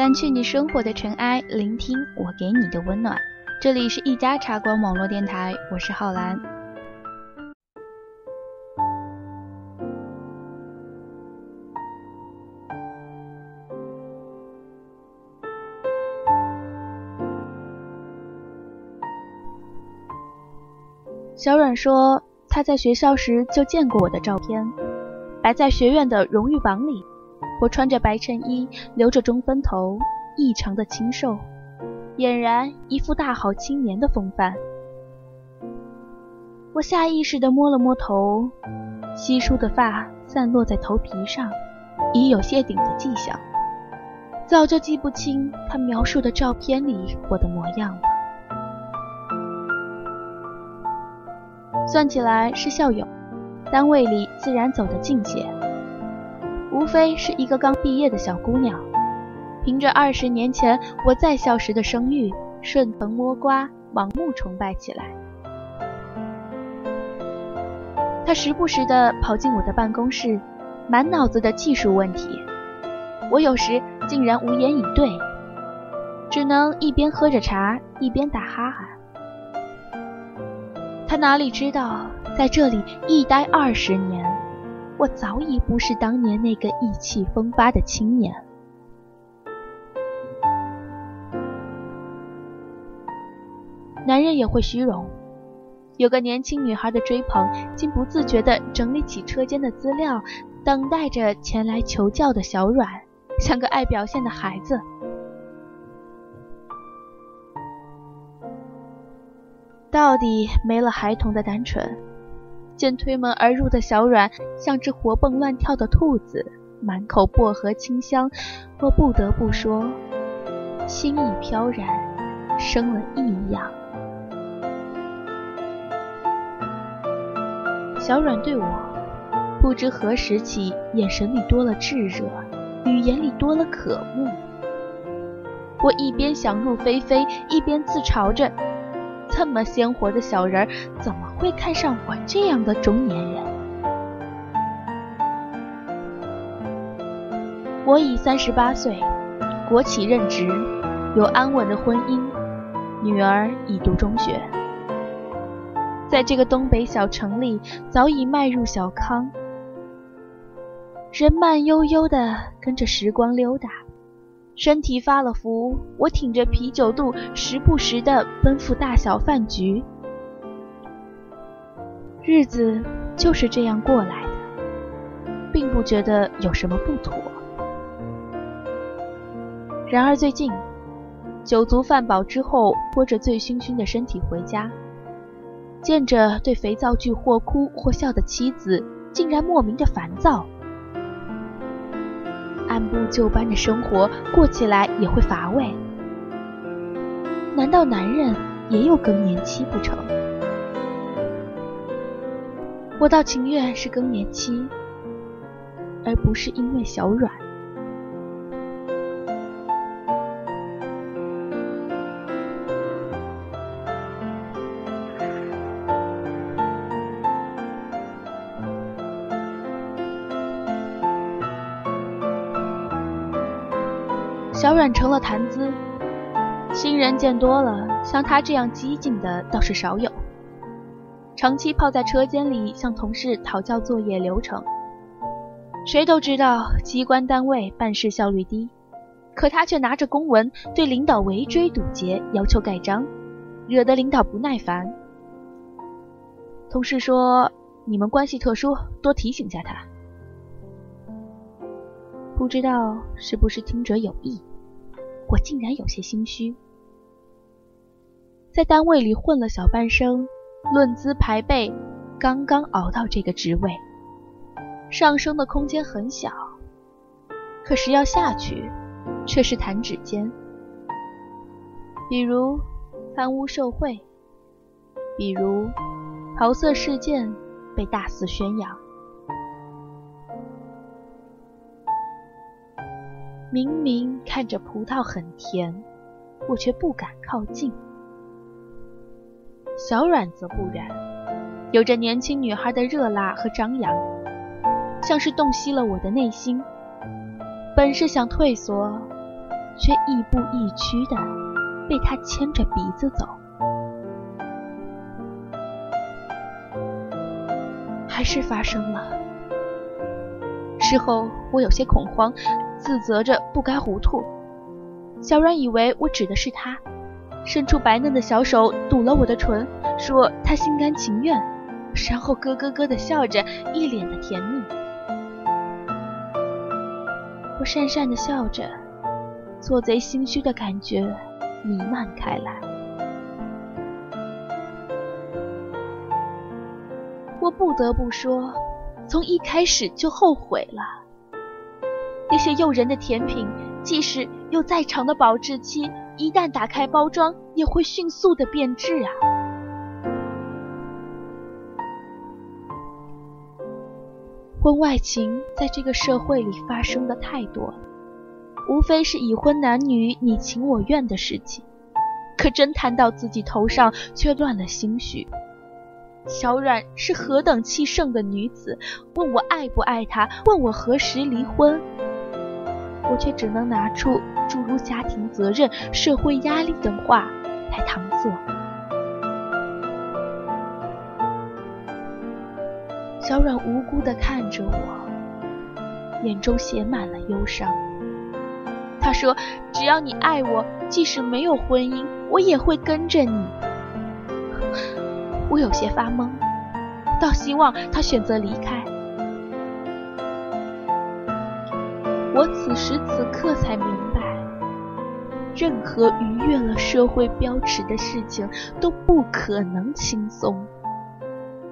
掸去你生活的尘埃，聆听我给你的温暖。这里是一家茶馆网络电台，我是浩然。小阮说，他在学校时就见过我的照片，摆在学院的荣誉榜里。我穿着白衬衣，留着中分头，异常的清瘦，俨然一副大好青年的风范。我下意识地摸了摸头，稀疏的发散落在头皮上，已有些顶的迹象。早就记不清他描述的照片里我的模样了。算起来是校友，单位里自然走得近些。无非是一个刚毕业的小姑娘，凭着二十年前我在校时的声誉，顺藤摸瓜，盲目崇拜起来。她时不时地跑进我的办公室，满脑子的技术问题，我有时竟然无言以对，只能一边喝着茶，一边打哈哈。她哪里知道，在这里一待二十年。我早已不是当年那个意气风发的青年。男人也会虚荣，有个年轻女孩的追捧，竟不自觉地整理起车间的资料，等待着前来求教的小阮，像个爱表现的孩子。到底没了孩童的单纯。见推门而入的小阮像只活蹦乱跳的兔子，满口薄荷清香，我不得不说，心意飘然，生了异样。小阮对我，不知何时起，眼神里多了炙热，语言里多了渴慕。我一边想入非非，一边自嘲着。这么鲜活的小人儿，怎么会看上我这样的中年人？我已三十八岁，国企任职，有安稳的婚姻，女儿已读中学，在这个东北小城里，早已迈入小康，人慢悠悠地跟着时光溜达。身体发了福，我挺着啤酒肚，时不时的奔赴大小饭局，日子就是这样过来的，并不觉得有什么不妥。然而最近，酒足饭饱之后，拖着醉醺醺的身体回家，见着对肥皂剧或哭或笑的妻子，竟然莫名的烦躁。按部就班的生活过起来也会乏味，难道男人也有更年期不成？我倒情愿是更年期，而不是因为小软。小阮成了谈资，新人见多了，像他这样激进的倒是少有。长期泡在车间里向同事讨教作业流程，谁都知道机关单位办事效率低，可他却拿着公文对领导围追堵截，要求盖章，惹得领导不耐烦。同事说：“你们关系特殊，多提醒下他。”不知道是不是听者有意。我竟然有些心虚，在单位里混了小半生，论资排辈，刚刚熬到这个职位，上升的空间很小，可是要下去，却是弹指间。比如贪污受贿，比如桃色事件被大肆宣扬。明明看着葡萄很甜，我却不敢靠近。小阮则不然，有着年轻女孩的热辣和张扬，像是洞悉了我的内心。本是想退缩，却亦步亦趋的被他牵着鼻子走。还是发生了。事后我有些恐慌。自责着不该糊涂，小阮以为我指的是他，伸出白嫩的小手堵了我的唇，说他心甘情愿，然后咯咯咯的笑着，一脸的甜蜜。我讪讪的笑着，做贼心虚的感觉弥漫开来。我不得不说，从一开始就后悔了。那些诱人的甜品，即使有再长的保质期，一旦打开包装，也会迅速的变质啊！婚外情在这个社会里发生的太多了，无非是已婚男女你情我愿的事情，可真谈到自己头上，却乱了心绪。小阮是何等气盛的女子，问我爱不爱她，问我何时离婚。我却只能拿出诸如家庭责任、社会压力等话来搪塞。小阮无辜地看着我，眼中写满了忧伤。他说：“只要你爱我，即使没有婚姻，我也会跟着你。”我有些发懵，倒希望他选择离开。我此时此刻才明白，任何逾越了社会标尺的事情都不可能轻松，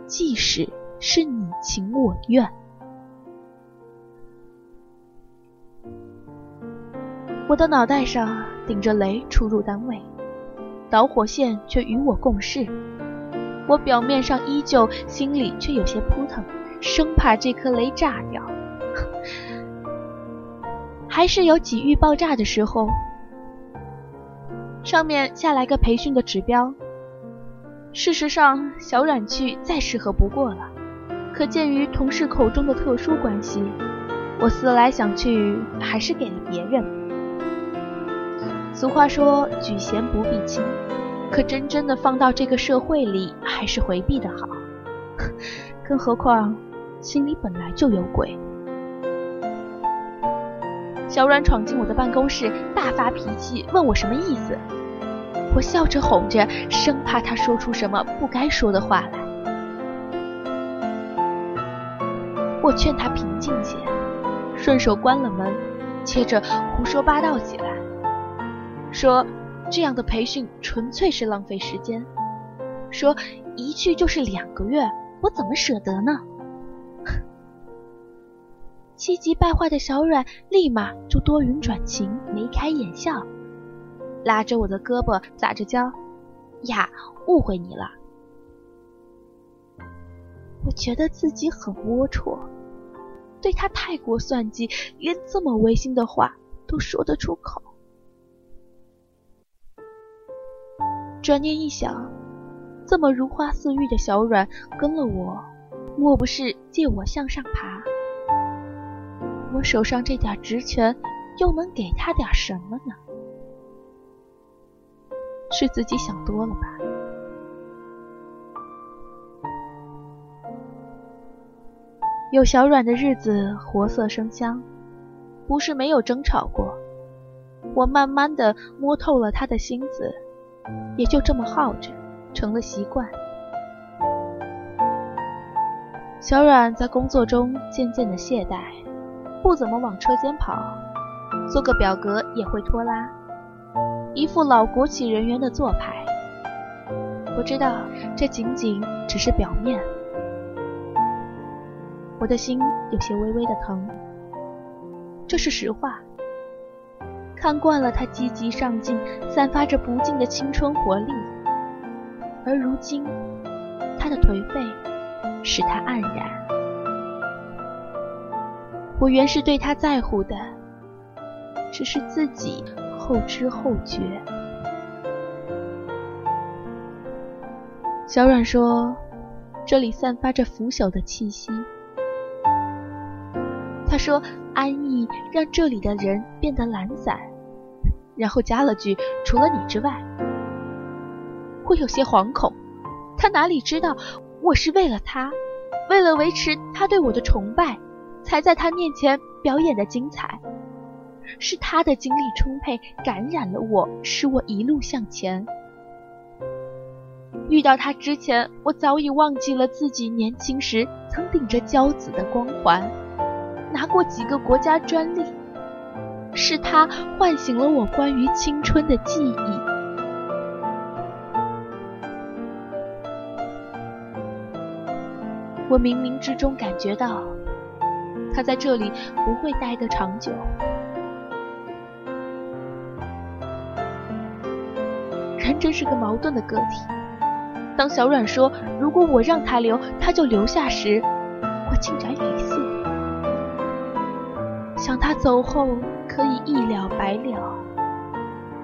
即使是你情我愿。我的脑袋上顶着雷出入单位，导火线却与我共事。我表面上依旧，心里却有些扑腾，生怕这颗雷炸掉。还是有几遇爆炸的时候，上面下来个培训的指标。事实上，小软去再适合不过了。可鉴于同事口中的特殊关系，我思来想去，还是给了别人。俗话说“举贤不避亲”，可真正的放到这个社会里，还是回避的好。更何况，心里本来就有鬼。小阮闯进我的办公室，大发脾气，问我什么意思。我笑着哄着，生怕他说出什么不该说的话来。我劝他平静些，顺手关了门，接着胡说八道起来，说这样的培训纯粹是浪费时间，说一去就是两个月，我怎么舍得呢？气急败坏的小阮立马就多云转晴，眉开眼笑，拉着我的胳膊撒着娇：“呀，误会你了。”我觉得自己很龌龊，对他太过算计，连这么违心的话都说得出口。转念一想，这么如花似玉的小阮跟了我，莫不是借我向上爬？我手上这点职权，又能给他点什么呢？是自己想多了吧？有小阮的日子，活色生香，不是没有争吵过。我慢慢的摸透了他的心思，也就这么耗着，成了习惯。小阮在工作中渐渐的懈怠。不怎么往车间跑，做个表格也会拖拉，一副老国企人员的做派。我知道这仅仅只是表面，我的心有些微微的疼，这是实话。看惯了他积极上进、散发着不尽的青春活力，而如今他的颓废使他黯然。我原是对他在乎的，只是自己后知后觉。小阮说：“这里散发着腐朽的气息。”他说：“安逸让这里的人变得懒散。”然后加了句：“除了你之外。”我有些惶恐。他哪里知道，我是为了他，为了维持他对我的崇拜。才在他面前表演的精彩，是他的精力充沛感染了我，使我一路向前。遇到他之前，我早已忘记了自己年轻时曾顶着骄子的光环，拿过几个国家专利。是他唤醒了我关于青春的记忆。我冥冥之中感觉到。他在这里不会待得长久。人真是个矛盾的个体。当小阮说“如果我让他留，他就留下”时，我竟然语塞。想他走后可以一了百了，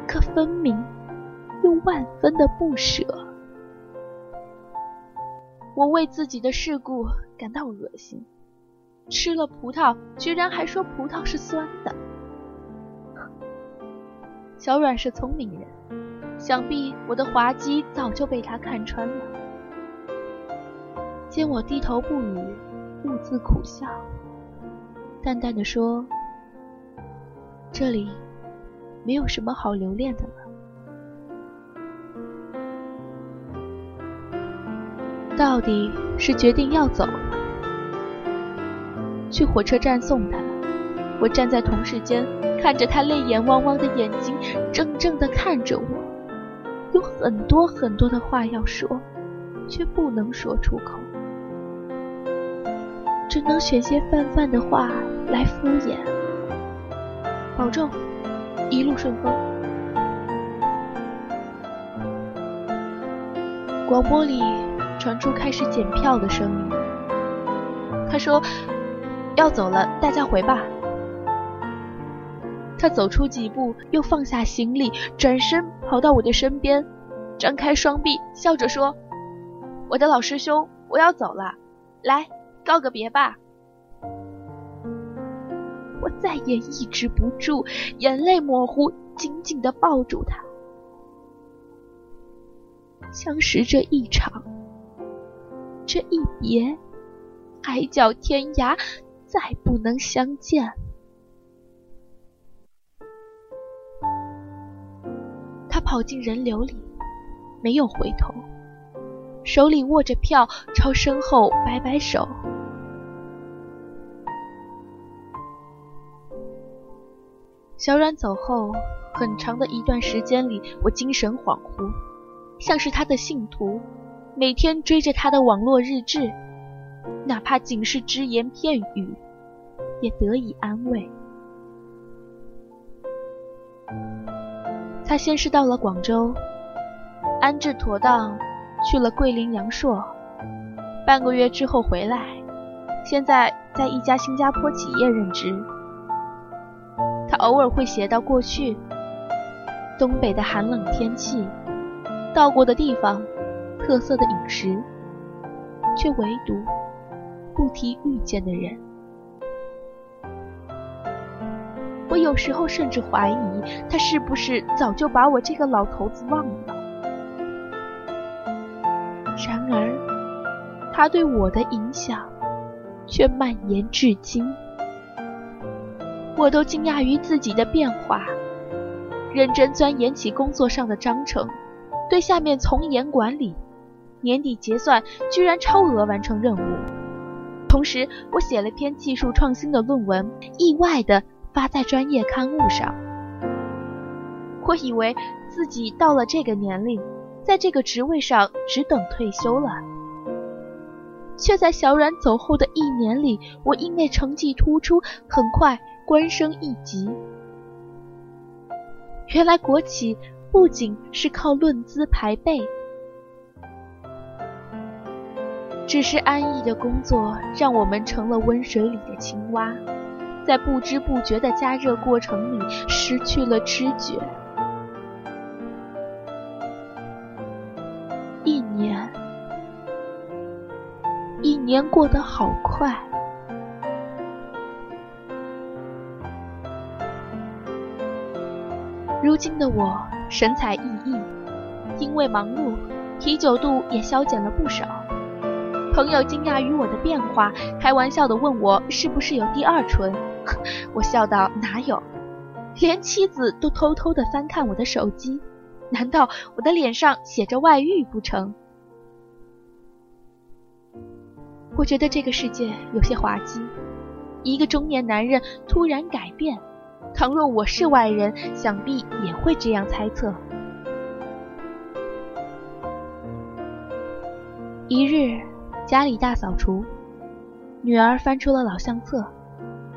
可分明又万分的不舍。我为自己的事故感到恶心。吃了葡萄，居然还说葡萄是酸的。小阮是聪明人，想必我的滑稽早就被他看穿了。见我低头不语，兀自苦笑，淡淡的说：“这里没有什么好留恋的了。”到底是决定要走。去火车站送他。我站在同事间，看着他泪眼汪汪的眼睛，怔怔地看着我。有很多很多的话要说，却不能说出口，只能选些泛泛的话来敷衍。保重，一路顺风。广播里传出开始检票的声音。他说。要走了，大家回吧。他走出几步，又放下行李，转身跑到我的身边，张开双臂，笑着说：“我的老师兄，我要走了，来告个别吧。”我再也抑制不住，眼泪模糊，紧紧地抱住他。相识这一场，这一别，海角天涯。再不能相见。他跑进人流里，没有回头，手里握着票，朝身后摆摆手。小阮走后，很长的一段时间里，我精神恍惚，像是他的信徒，每天追着他的网络日志，哪怕仅是只言片语。也得以安慰。他先是到了广州，安置妥当，去了桂林、阳朔，半个月之后回来，现在在一家新加坡企业任职。他偶尔会写到过去，东北的寒冷天气，到过的地方，特色的饮食，却唯独不提遇见的人。我有时候甚至怀疑，他是不是早就把我这个老头子忘了。然而，他对我的影响却蔓延至今。我都惊讶于自己的变化，认真钻研起工作上的章程，对下面从严管理，年底结算居然超额完成任务。同时，我写了篇技术创新的论文，意外的。发在专业刊物上。我以为自己到了这个年龄，在这个职位上只等退休了。却在小阮走后的一年里，我因为成绩突出，很快官升一级。原来国企不仅是靠论资排辈，只是安逸的工作让我们成了温水里的青蛙，在不知不觉的加热过程里失去了知觉。一年，一年过得好快。如今的我神采奕奕，因为忙碌，啤酒肚也消减了不少。朋友惊讶于我的变化，开玩笑的问我是不是有第二春。我笑道：哪有，连妻子都偷偷的翻看我的手机，难道我的脸上写着外遇不成？我觉得这个世界有些滑稽，一个中年男人突然改变。倘若我是外人，想必也会这样猜测。一日，家里大扫除，女儿翻出了老相册，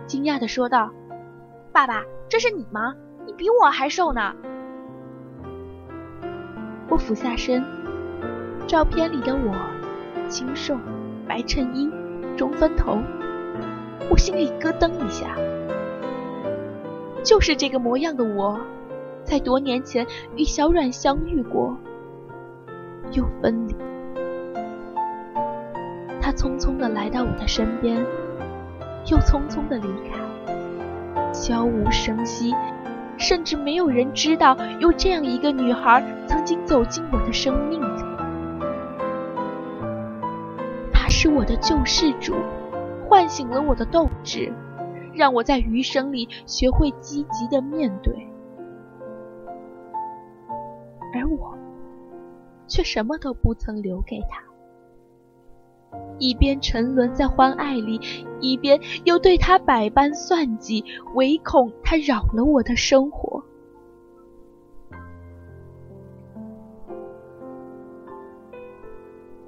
惊讶地说道：“爸爸，这是你吗？你比我还瘦呢。”我俯下身，照片里的我，清瘦，白衬衣，中分头，我心里咯噔一下。就是这个模样的我，在多年前与小阮相遇过，又分离。他匆匆的来到我的身边，又匆匆的离开，悄无声息，甚至没有人知道有这样一个女孩曾经走进我的生命里。她是我的救世主，唤醒了我的斗志。让我在余生里学会积极的面对，而我却什么都不曾留给他，一边沉沦在欢爱里，一边又对他百般算计，唯恐他扰了我的生活。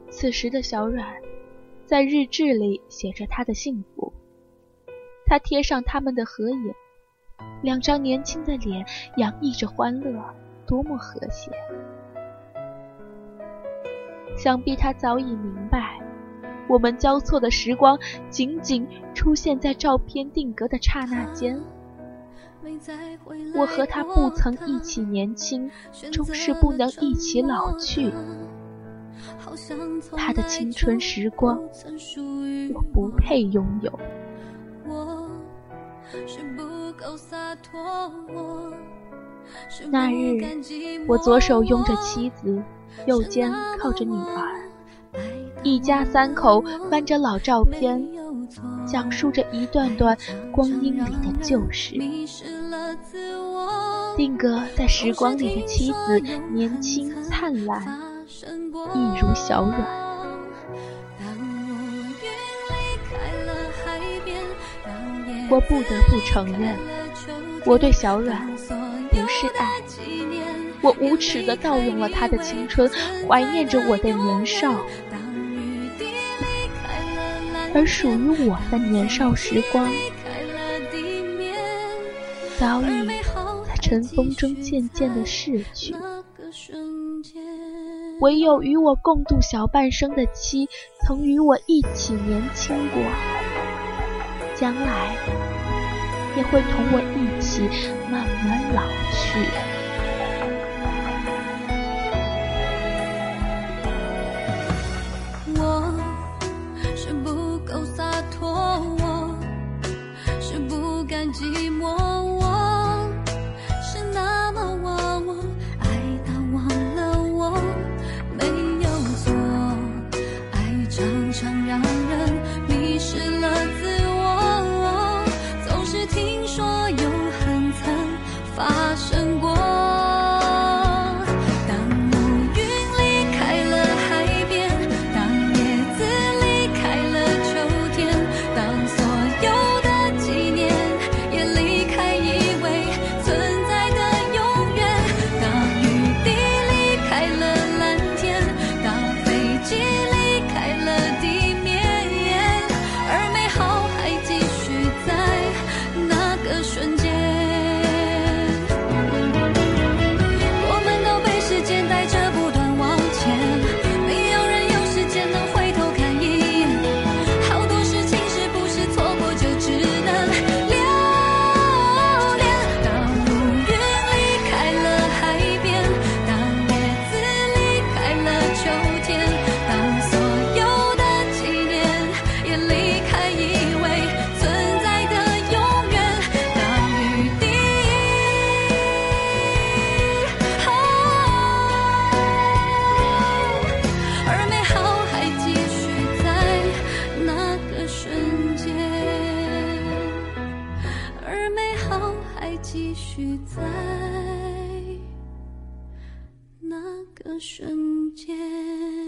此时的小阮，在日志里写着他的幸福。他贴上他们的合影，两张年轻的脸洋溢着欢乐，多么和谐！想必他早已明白，我们交错的时光仅仅出现在照片定格的刹那间。我和他不曾一起年轻，终是不能一起老去。他的青春时光，我不配拥有。那日，我左手拥着妻子，右肩靠着女儿，一家三口翻着老照片，讲述着一段段光阴里的旧事。定格在时光里的妻子，年轻灿烂，一如小阮。我不得不承认，我对小阮不是爱，我无耻地盗用了他的青春，怀念着我的年少，而属于我的年少时光，早已在尘封中渐渐的逝去，唯有与我共度小半生的妻，曾与我一起年轻过。将来也会同我一起慢慢老去。寂寞，继续在那个瞬间。